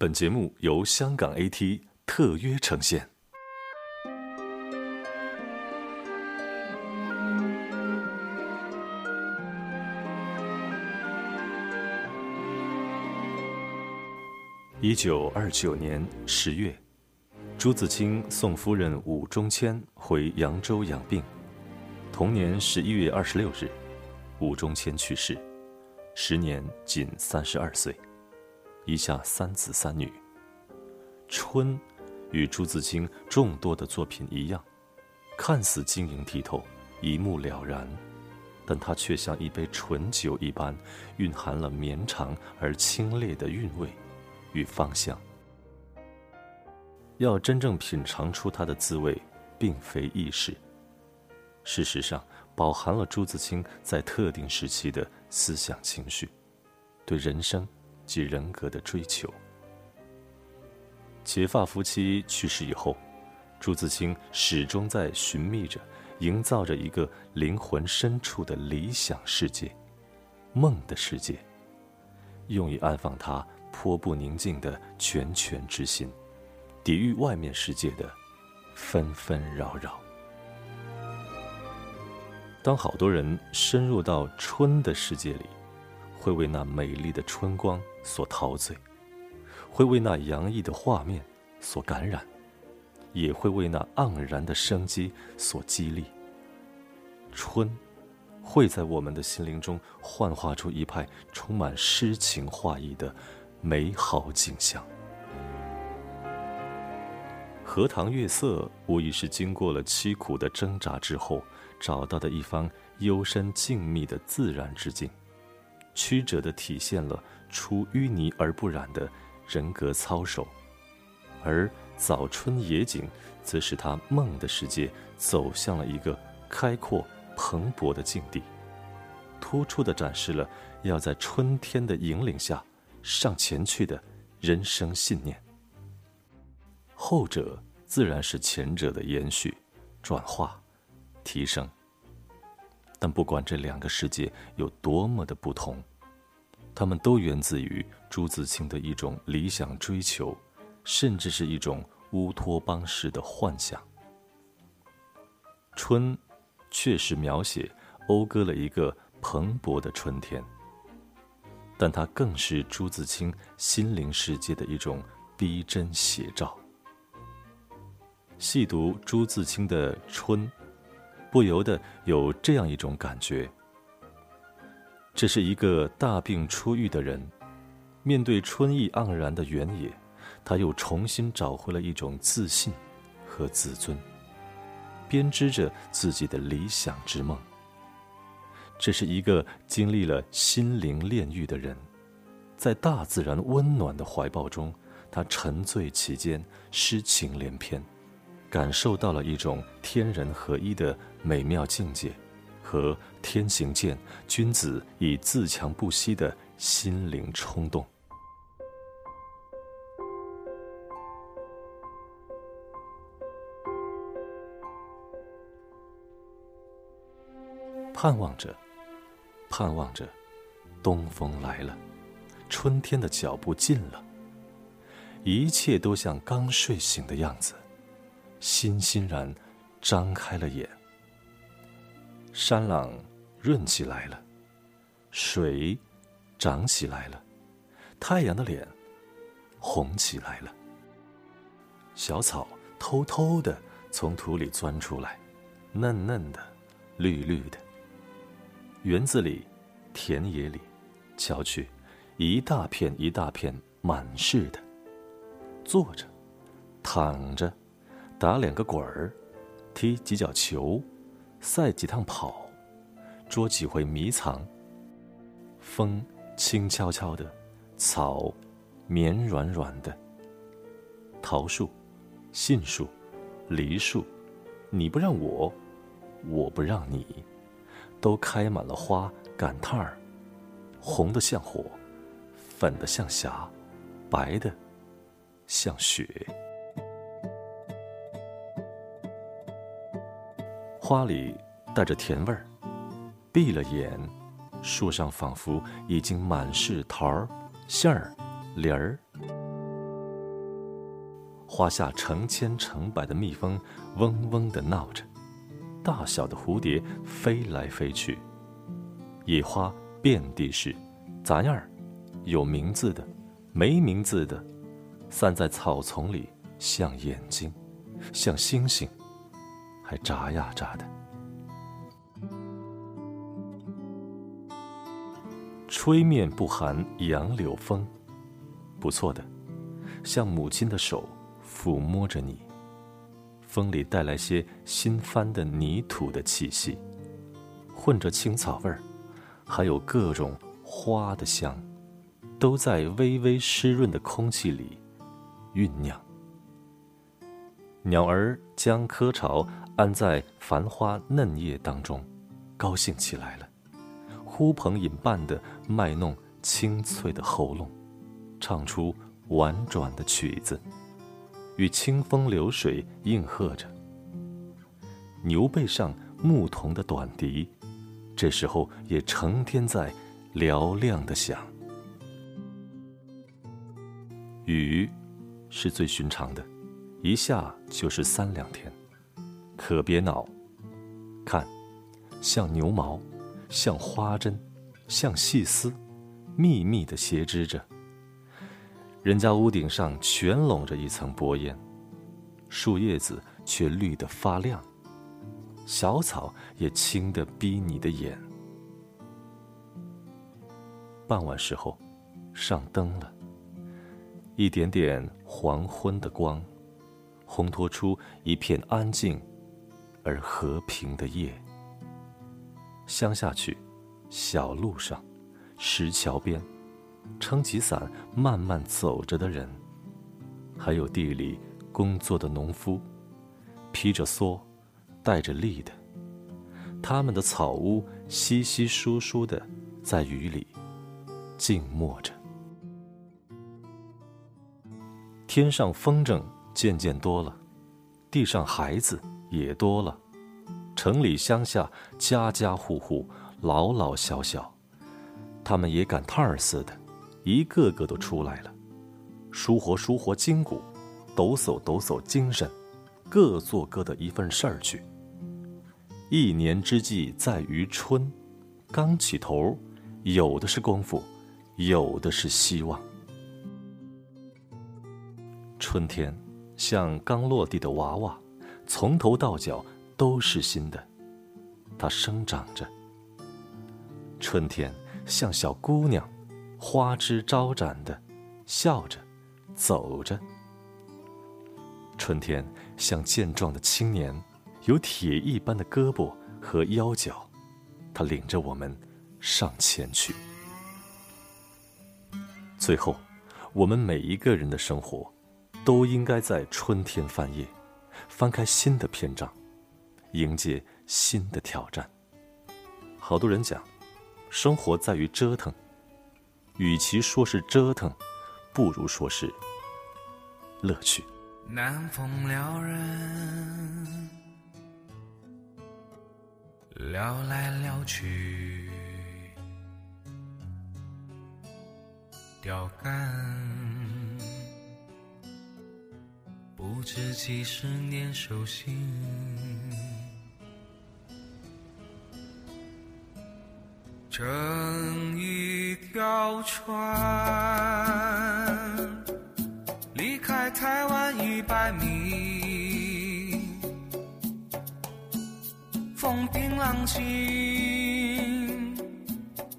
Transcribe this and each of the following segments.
本节目由香港 AT 特约呈现。一九二九年十月，朱自清送夫人武中谦回扬州养病。同年十一月二十六日，武中谦去世，时年仅三十二岁。一下三子三女。春，与朱自清众多的作品一样，看似晶莹剔透、一目了然，但它却像一杯醇酒一般，蕴含了绵长而清冽的韵味与芳香。要真正品尝出它的滋味，并非易事。事实上，饱含了朱自清在特定时期的思想情绪，对人生。及人格的追求。结发夫妻去世以后，朱自清始终在寻觅着、营造着一个灵魂深处的理想世界、梦的世界，用以安放他颇不宁静的拳拳之心，抵御外面世界的纷纷扰扰。当好多人深入到春的世界里，会为那美丽的春光。所陶醉，会为那洋溢的画面所感染，也会为那盎然的生机所激励。春，会在我们的心灵中幻化出一派充满诗情画意的美好景象。荷塘月色无疑是经过了凄苦的挣扎之后找到的一方幽深静谧的自然之境，曲折地体现了。出淤泥而不染的人格操守，而早春野景则使他梦的世界走向了一个开阔蓬勃的境地，突出的展示了要在春天的引领下上前去的人生信念。后者自然是前者的延续、转化、提升，但不管这两个世界有多么的不同。他们都源自于朱自清的一种理想追求，甚至是一种乌托邦式的幻想。春，确实描写讴歌了一个蓬勃的春天，但它更是朱自清心灵世界的一种逼真写照。细读朱自清的《春》，不由得有这样一种感觉。这是一个大病初愈的人，面对春意盎然的原野，他又重新找回了一种自信和自尊，编织着自己的理想之梦。这是一个经历了心灵炼狱的人，在大自然温暖的怀抱中，他沉醉其间，诗情连篇，感受到了一种天人合一的美妙境界。和天行健，君子以自强不息的心灵冲动，盼望着，盼望着，东风来了，春天的脚步近了，一切都像刚睡醒的样子，欣欣然张开了眼。山朗润起来了，水涨起来了，太阳的脸红起来了。小草偷偷的从土里钻出来，嫩嫩的，绿绿的。园子里，田野里，瞧去，一大片一大片满是的。坐着，躺着，打两个滚儿，踢几脚球。赛几趟跑，捉几回迷藏。风轻悄悄的，草绵软软的。桃树、杏树、梨树，你不让我，我不让你，都开满了花赶趟儿，红的像火，粉的像霞，白的像雪。花里带着甜味儿，闭了眼，树上仿佛已经满是桃儿、杏儿、梨儿。花下成千成百的蜜蜂嗡嗡地闹着，大小的蝴蝶飞来飞去，野花遍地是，杂样儿，有名字的，没名字的，散在草丛里，像眼睛，像星星，还眨呀眨的。吹面不寒杨柳风，不错的，像母亲的手抚摸着你。风里带来些新翻的泥土的气息，混着青草味儿，还有各种花的香，都在微微湿润的空气里酝酿。鸟儿将窠巢安在繁花嫩叶当中，高兴起来了。呼朋引伴的卖弄清脆的喉咙，唱出婉转的曲子，与清风流水应和着。牛背上牧童的短笛，这时候也成天在嘹亮的响。雨是最寻常的，一下就是三两天，可别恼。看，像牛毛。像花针，像细丝，密密的斜织着。人家屋顶上全笼着一层薄烟，树叶子却绿得发亮，小草也青得逼你的眼。傍晚时候，上灯了，一点点黄昏的光，烘托出一片安静而和平的夜。乡下去，小路上，石桥边，撑起伞慢慢走着的人，还有地里工作的农夫，披着蓑，带着笠的，他们的草屋稀稀疏疏的，在雨里静默着。天上风筝渐渐多了，地上孩子也多了。城里乡下，家家户户，老老小小，他们也赶趟儿似的，一个个都出来了，舒活舒活筋骨，抖擞抖擞精神，各做各的一份事儿去。一年之计在于春，刚起头，有的是功夫，有的是希望。春天像刚落地的娃娃，从头到脚。都是新的，它生长着。春天像小姑娘，花枝招展的，笑着，走着。春天像健壮的青年，有铁一般的胳膊和腰脚，他领着我们上前去。最后，我们每一个人的生活，都应该在春天翻页，翻开新的篇章。迎接新的挑战。好多人讲，生活在于折腾，与其说是折腾，不如说是乐趣。南风撩人，撩来撩去，钓竿。不知几十年手心。乘一条船，离开台湾一百米，风平浪静，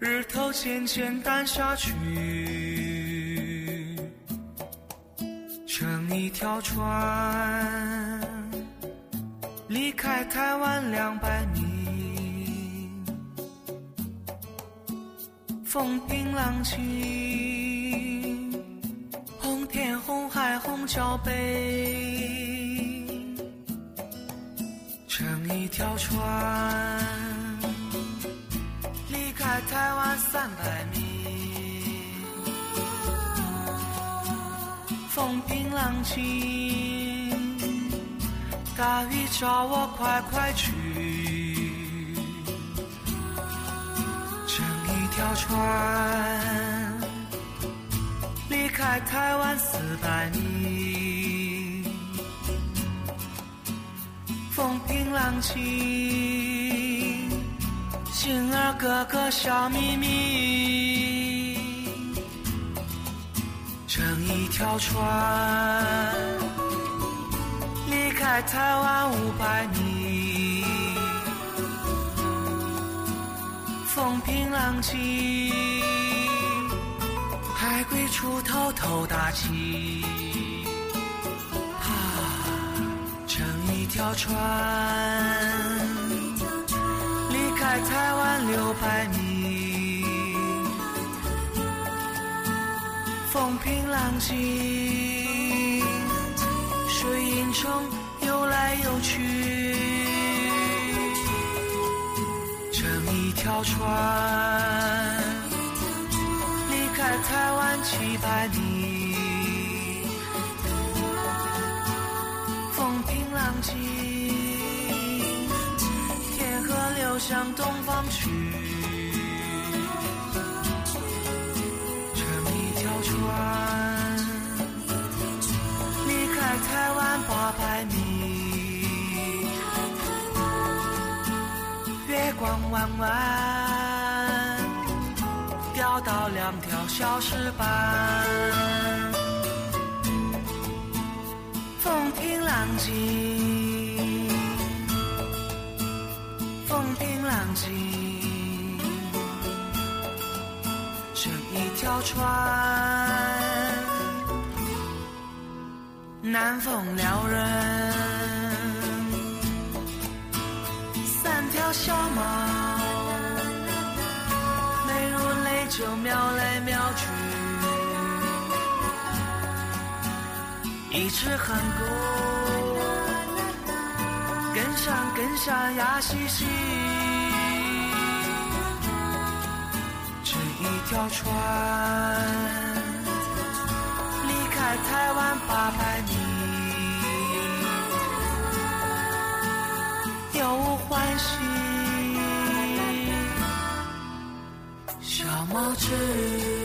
日头渐渐淡下去，一条船，离开台湾两百米。风平浪静，红天红海红脚背，乘一条船，离开台湾三百米。风平浪静，大雨叫我快快去。乘一条船离开台湾四百里，风平浪静，心儿哥哥笑眯眯。一条船，离开台湾五百米，风平浪静，海龟出头头大气。啊，乘一条船离开台湾六百米，风平浪静，水影中游来游去，乘一条船离开台湾七百米。浪静，天河流向东方去，弯弯，钓到两条小石板。浪静，风平浪静，乘一条船，南风撩人，瞄来瞄去，一只寒狗。跟上跟上呀嘻嘻，乘一条船离开台湾八百米，有欢喜，小毛子。